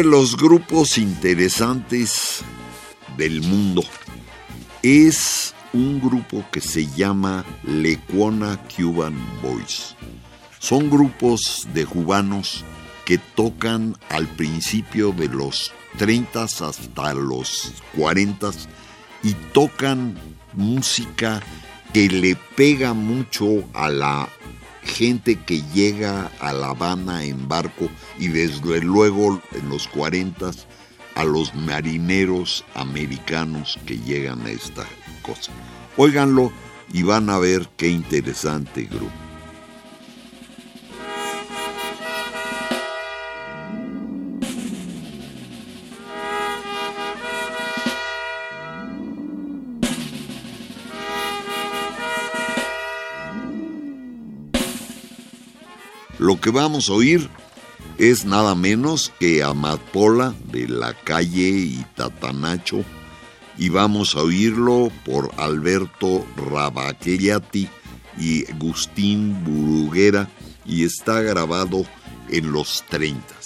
De los grupos interesantes del mundo es un grupo que se llama Lecuona Cuban Boys. Son grupos de cubanos que tocan al principio de los 30 hasta los 40 y tocan música que le pega mucho a la gente que llega a La Habana en barco y desde luego en los 40 a los marineros americanos que llegan a esta cosa. Óiganlo y van a ver qué interesante grupo. Lo que vamos a oír es nada menos que Amapola de la calle Itatanacho y vamos a oírlo por Alberto Rabaquellati y Agustín Buruguera y está grabado en los 30.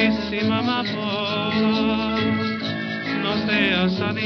Lindísima amapola, no seas tan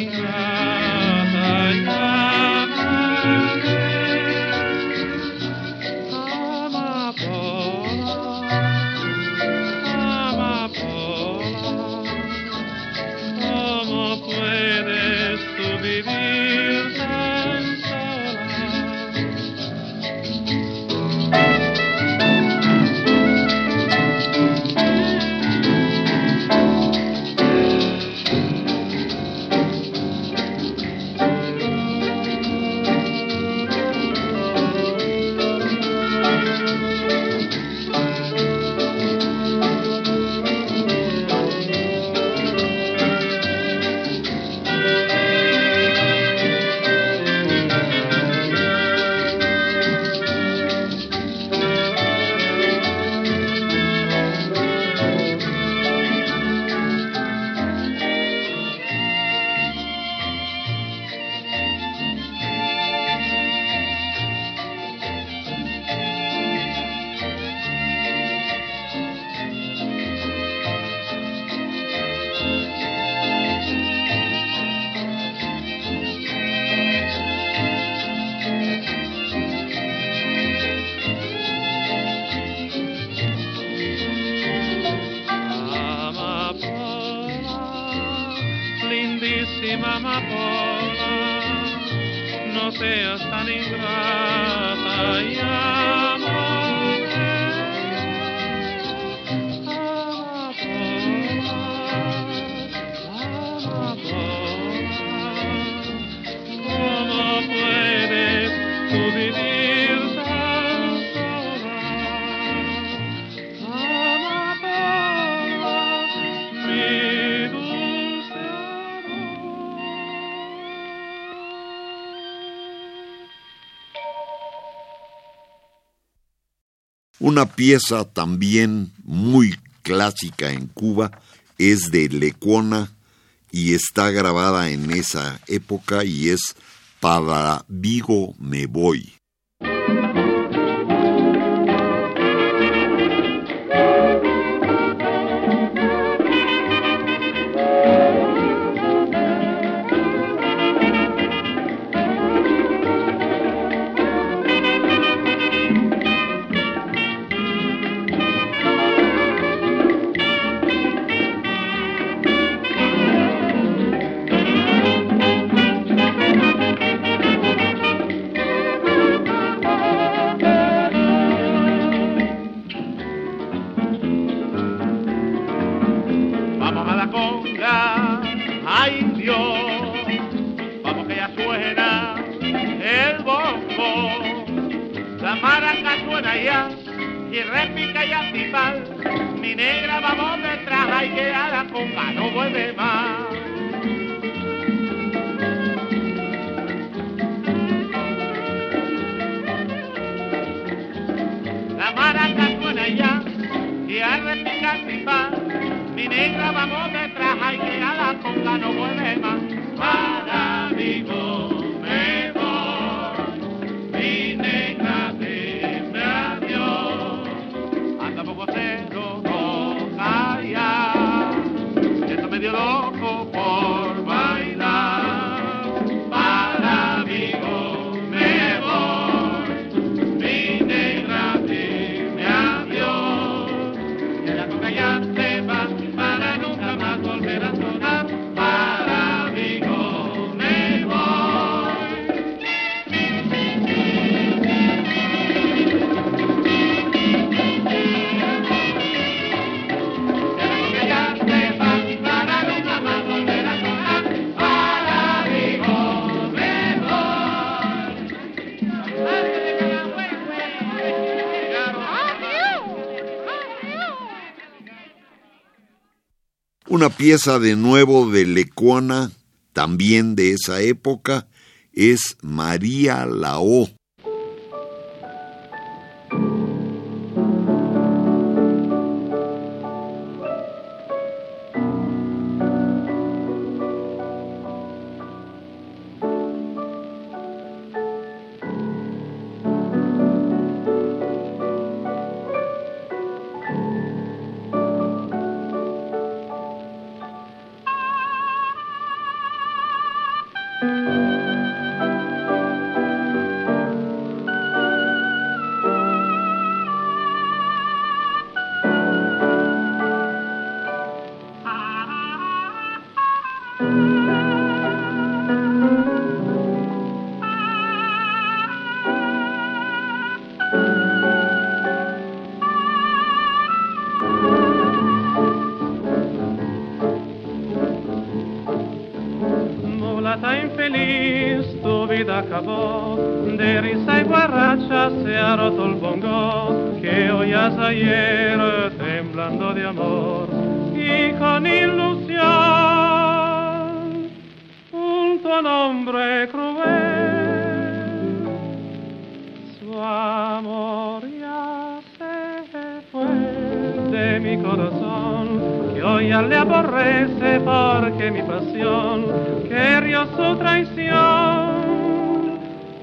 Una pieza también muy clásica en Cuba es de Lecuona y está grabada en esa época y es Para Vigo me voy. Una pieza de nuevo de Lecuona, también de esa época, es María Lao. Oías ayer temblando de amor y con ilusión, junto al hombre cruel, su amor ya se fue de mi corazón, que hoy ya le aborrece porque mi pasión querió su traición,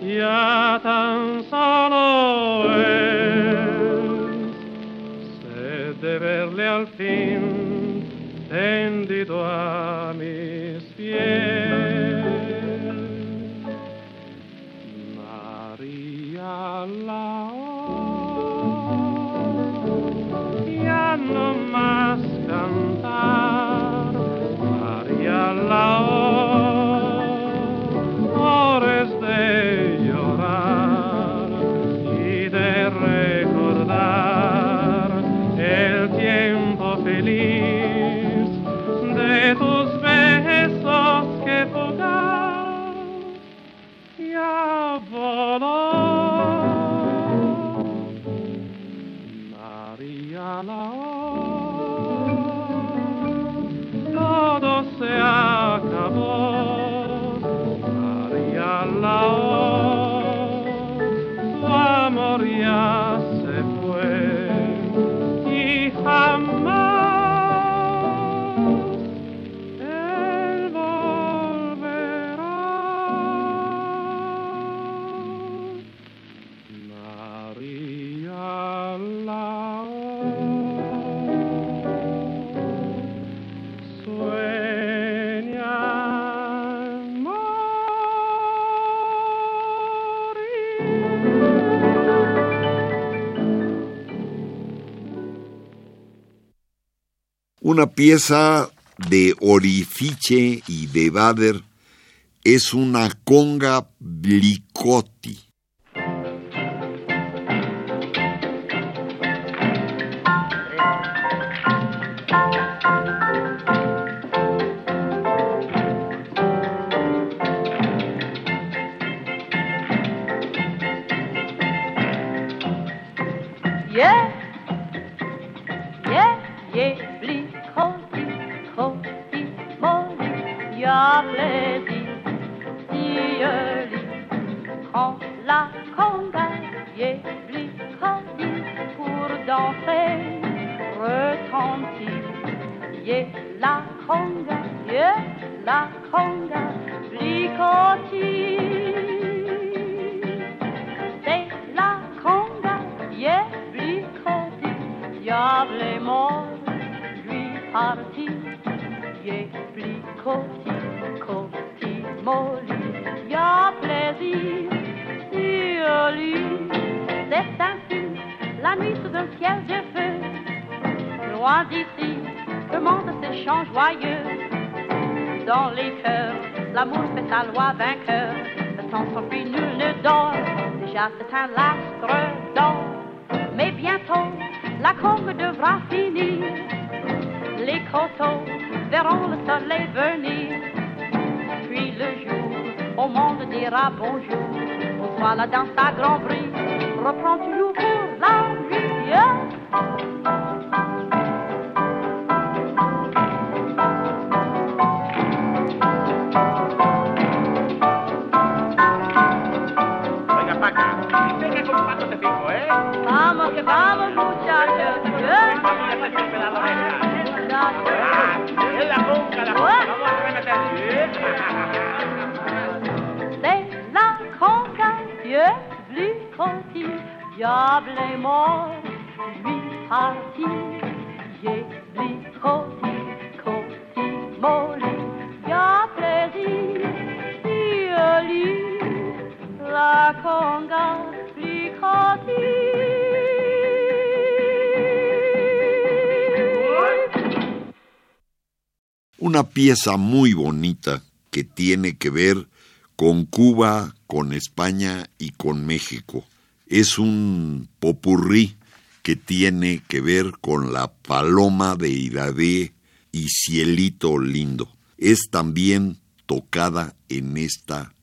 ya tan solo es al fin tendido a mis pies. María Lao, Una pieza de Orifice y de Bader es una conga blicotti. la loi vainqueur. Le temps sans nul ne dort. Déjà c'est un lastre d'or. Mais bientôt, la conque devra finir. Les coteaux verront le soleil venir. Puis le jour, au monde dira bonjour. Au soir, la danse à grand bruit reprend une Una pieza muy bonita que tiene que ver con Cuba, con España y con México es un popurrí que tiene que ver con la paloma de Iradé y Cielito Lindo. Es también tocada en esta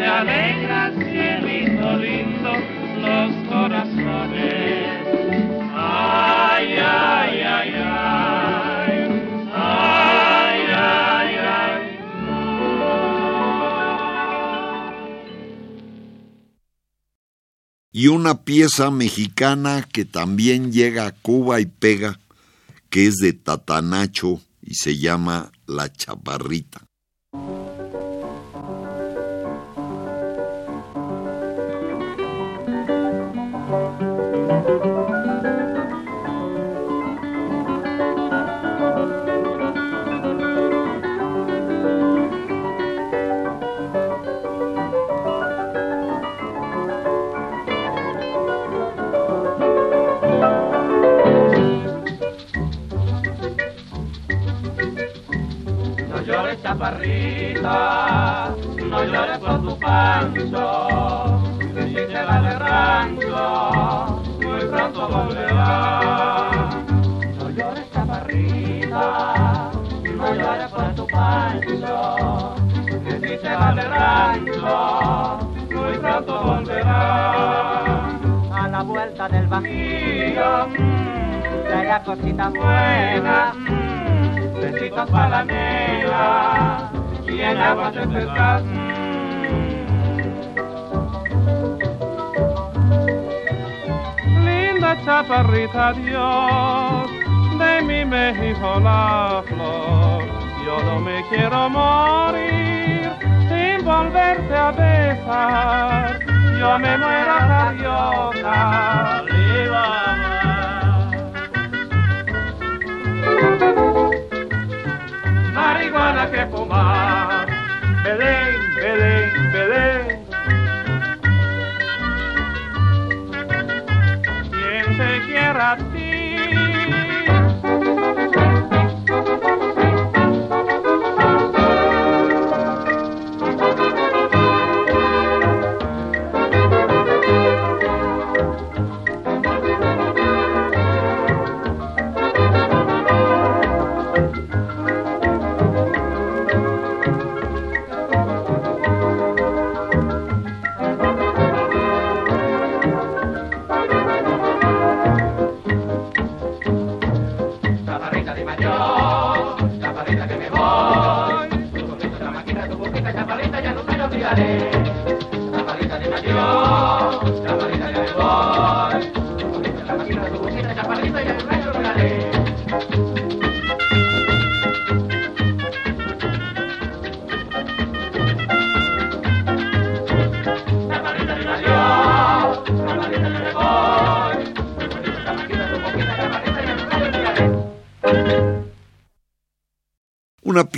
se alegra cielito lindo los corazones. Ay, ay, ay, ay, ay, ay, ay. Y una pieza mexicana que también llega a Cuba y pega, que es de Tatanacho y se llama La Chaparrita. Cositas buenas, besitos para y en agua de pescar. Linda chaparrita Dios, de mi México la flor, yo no me quiero morir sin volverte a besar, yo me muero carioca.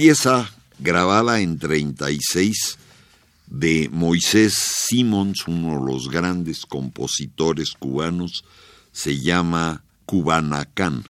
Pieza grabada en 36 de Moisés Simons, uno de los grandes compositores cubanos, se llama Cubanacán.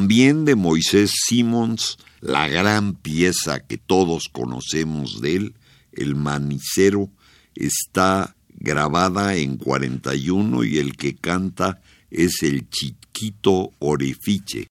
También de Moisés Simons, la gran pieza que todos conocemos de él, el manicero, está grabada en 41 y el que canta es el chiquito Orefiche.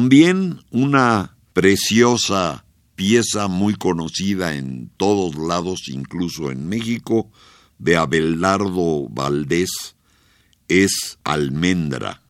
También una preciosa pieza muy conocida en todos lados, incluso en México, de Abelardo Valdés, es Almendra.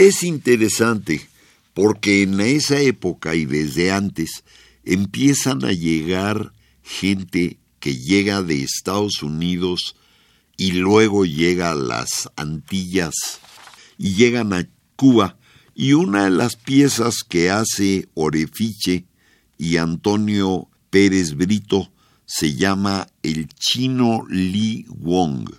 Es interesante porque en esa época y desde antes empiezan a llegar gente que llega de Estados Unidos y luego llega a las Antillas y llegan a Cuba y una de las piezas que hace Orefiche y Antonio Pérez Brito se llama El Chino Li Wong.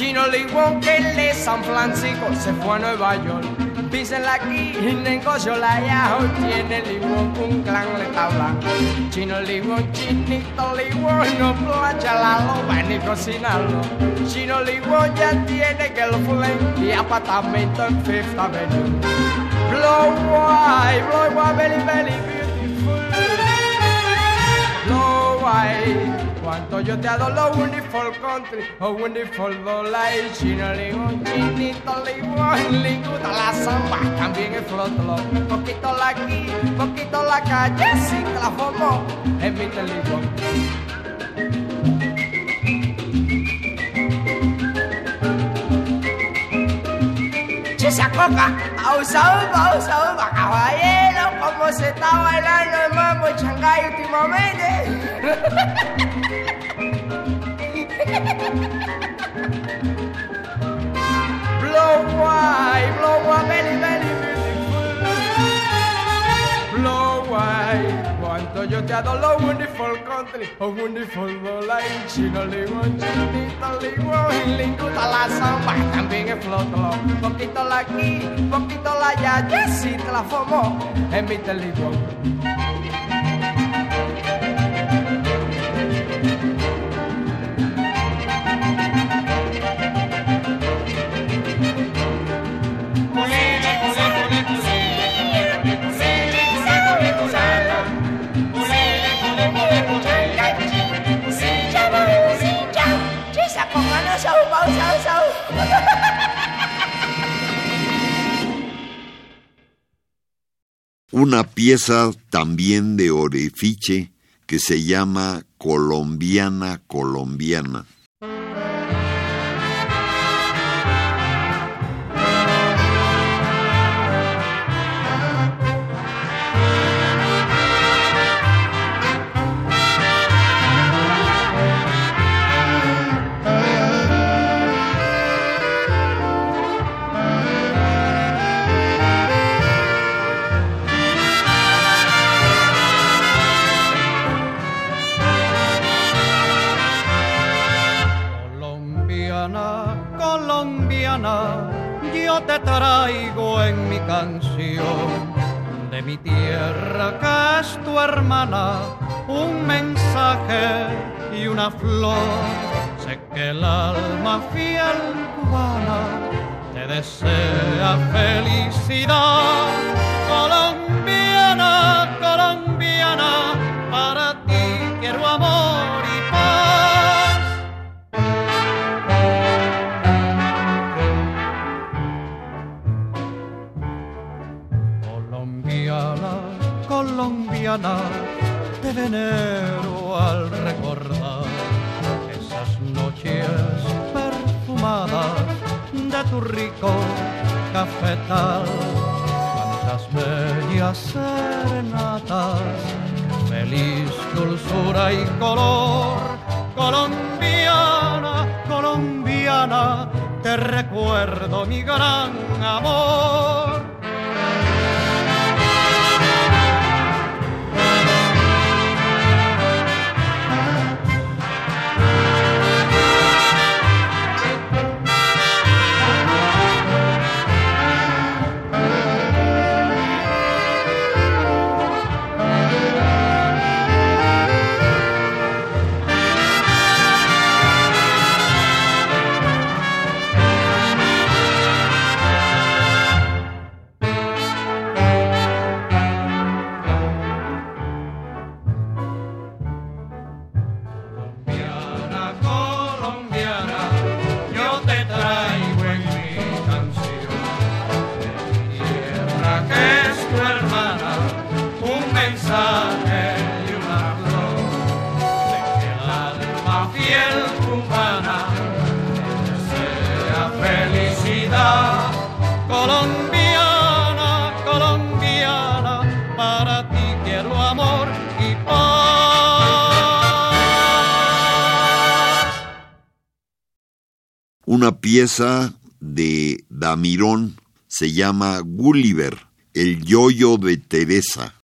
Chino Lee que de San Francisco se fue a Nueva York. Písenla aquí, negocio la ya, hoy tiene Lee Wong un clan le tabla. Chino Lee Wong, Chinito Lee Wong, no plancha la loba ni cocinarlo. Chino Lee Wong ya tiene fue y apartamento en Fifth Avenue. Blow white, blow white, very, very beautiful. Blow white. Cuánto yo te adoro, wonderful country, oh wonderful life. Chino limón, chinito limón, le gusta la samba, también el flotlo. Poquito la aquí, poquito la calle, sin que la formó, en mi teléfono. Esa coca, pausa, pausa, caballero, como se está bailando el mambo en Shanghái últimamente. white, blow white, very, very beautiful. Blow white. Cuánto yo te adoro, wonderful country, oh wonderful life. Chino limón, chinito limón, gusta la samba, también el flotlo. Poquito la aquí, poquito la allá, ya sí te la formó en mi Una pieza también de Orefiche que se llama Colombiana, Colombiana. Te traigo en mi canción de mi tierra que es tu hermana, un mensaje y una flor. Sé que el alma fiel cubana te desea felicidad, Una pieza de Damirón se llama Gulliver, el yoyo de Teresa.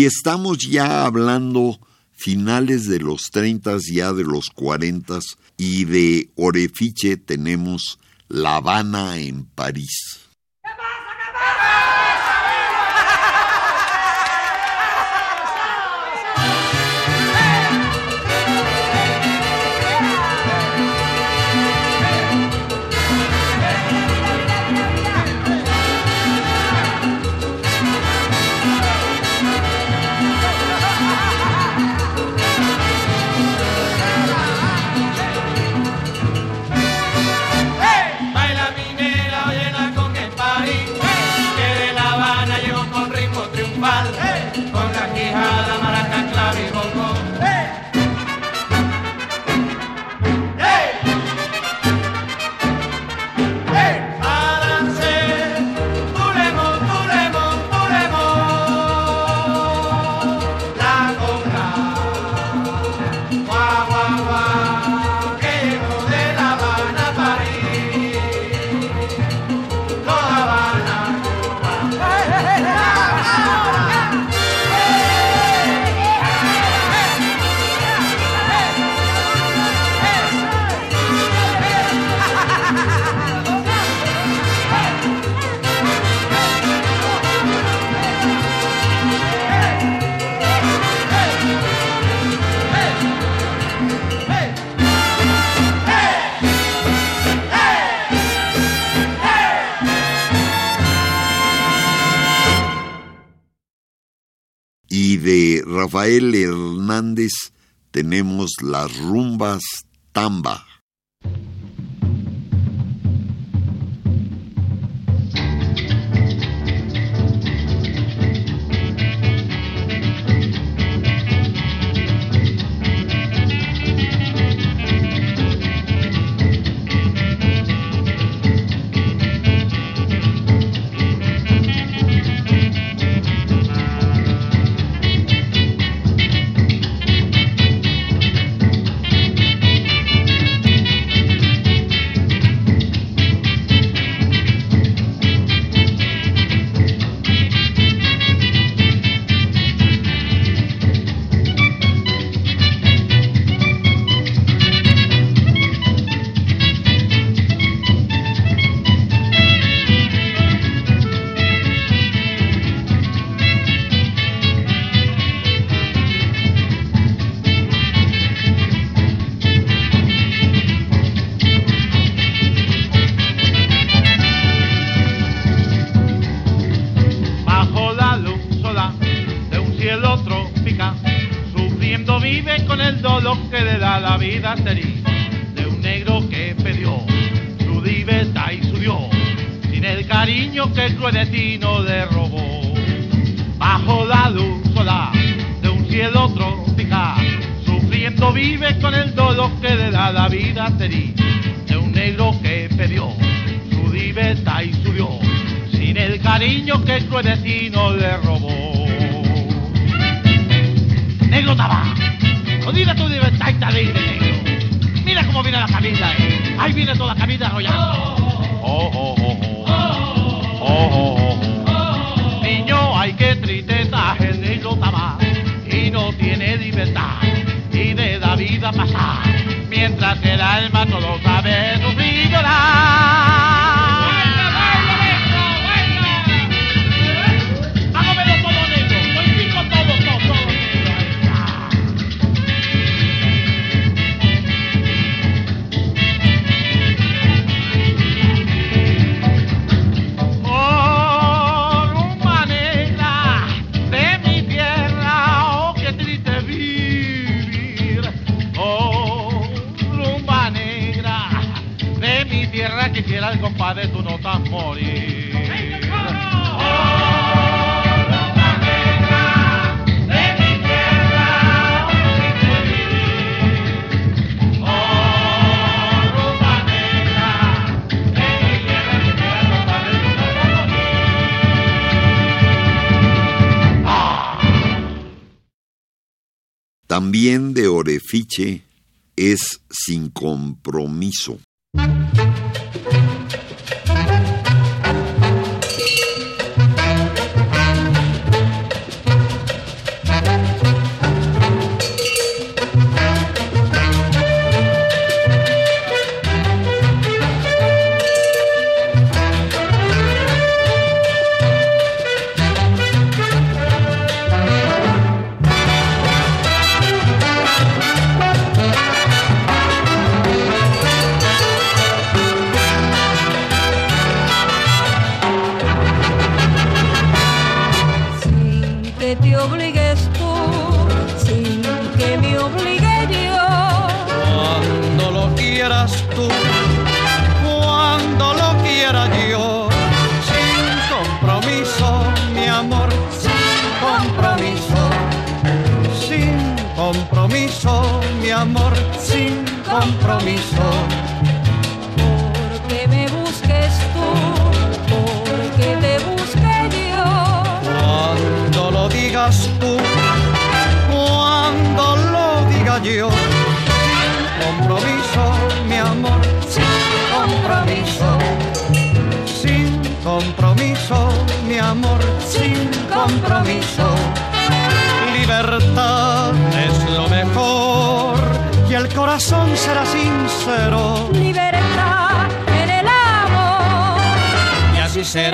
y estamos ya hablando finales de los 30, ya de los 40 y de Orefiche tenemos La Habana en París. Rafael Hernández tenemos las rumbas tamba. vive con el dolor que le da la vida feliz de un negro que perdió su libertad y su Dios, sin el cariño que el cruel le robó. Negro tabaco, olvida tu libertad y te libre, negro. Mira cómo viene la cabida, eh. Ahí viene toda la cabida arrollando. Oh, oh, oh, oh, oh. Oh, oh, oh. Niño, ay, qué tristeza, el negro tabaco y no tiene libertad vida pasar, mientras el alma todo sabe sufrir y llorar. También de orefiche es sin compromiso.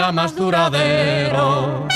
Será más duradero.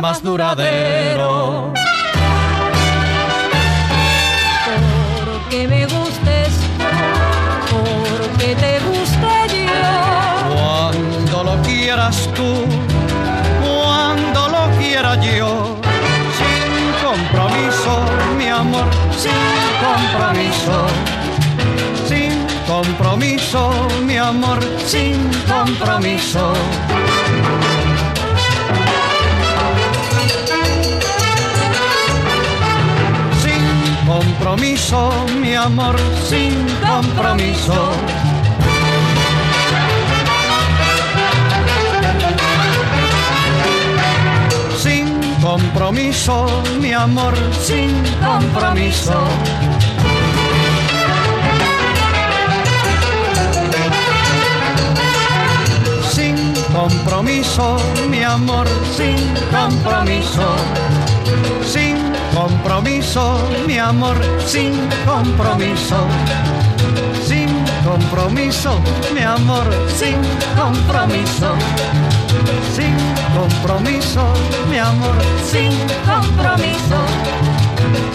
Más duradero. Porque me gustes porque te guste yo. Cuando lo quieras tú, cuando lo quiera yo. Sin compromiso, mi amor, sin compromiso compromiso, mi amor, sin compromiso. Amor, sin compromiso. Sin compromiso, mi amor, sin compromiso. compromiso, mi amor, sin compromiso. Sin compromiso, mi amor, sin compromiso. Sin compromiso, mi amor, sin compromiso. Sin compromiso, mi amor, sin compromiso.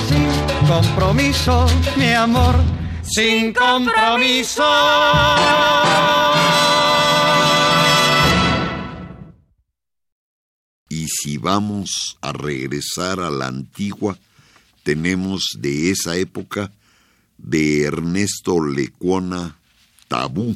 Sin compromiso, mi amor, sin compromiso. Si vamos a regresar a la antigua, tenemos de esa época de Ernesto Lecuona Tabú.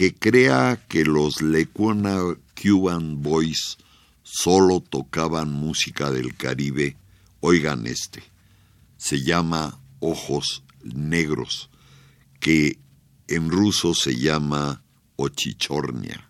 que crea que los Lecuna Cuban Boys solo tocaban música del Caribe, oigan este. Se llama Ojos Negros, que en ruso se llama Ochichornia.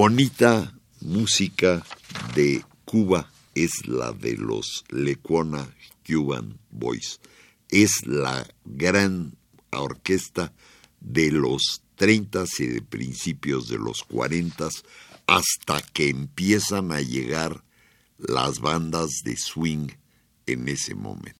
Bonita música de Cuba es la de los Lecuona Cuban Boys. Es la gran orquesta de los 30 y de principios de los 40 hasta que empiezan a llegar las bandas de swing en ese momento.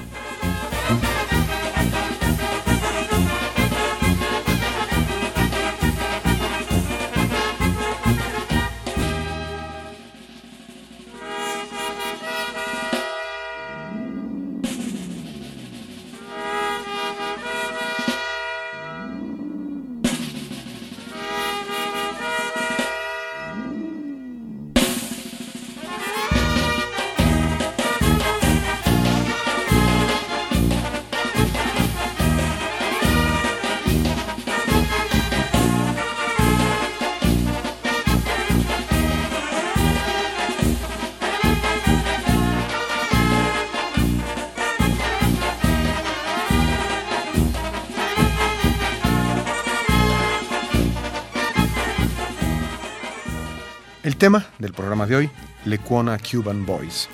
Lecuona Cuban Boys.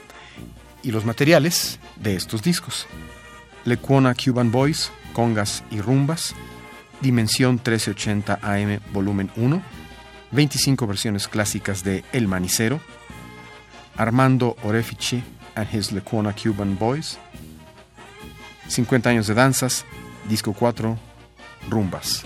Y los materiales de estos discos. Lecuona Cuban Boys, Congas y Rumbas, Dimensión 1380 AM Volumen 1, 25 versiones clásicas de El Manicero, Armando Orefici and His Lecuona Cuban Boys, 50 años de danzas, disco 4, Rumbas.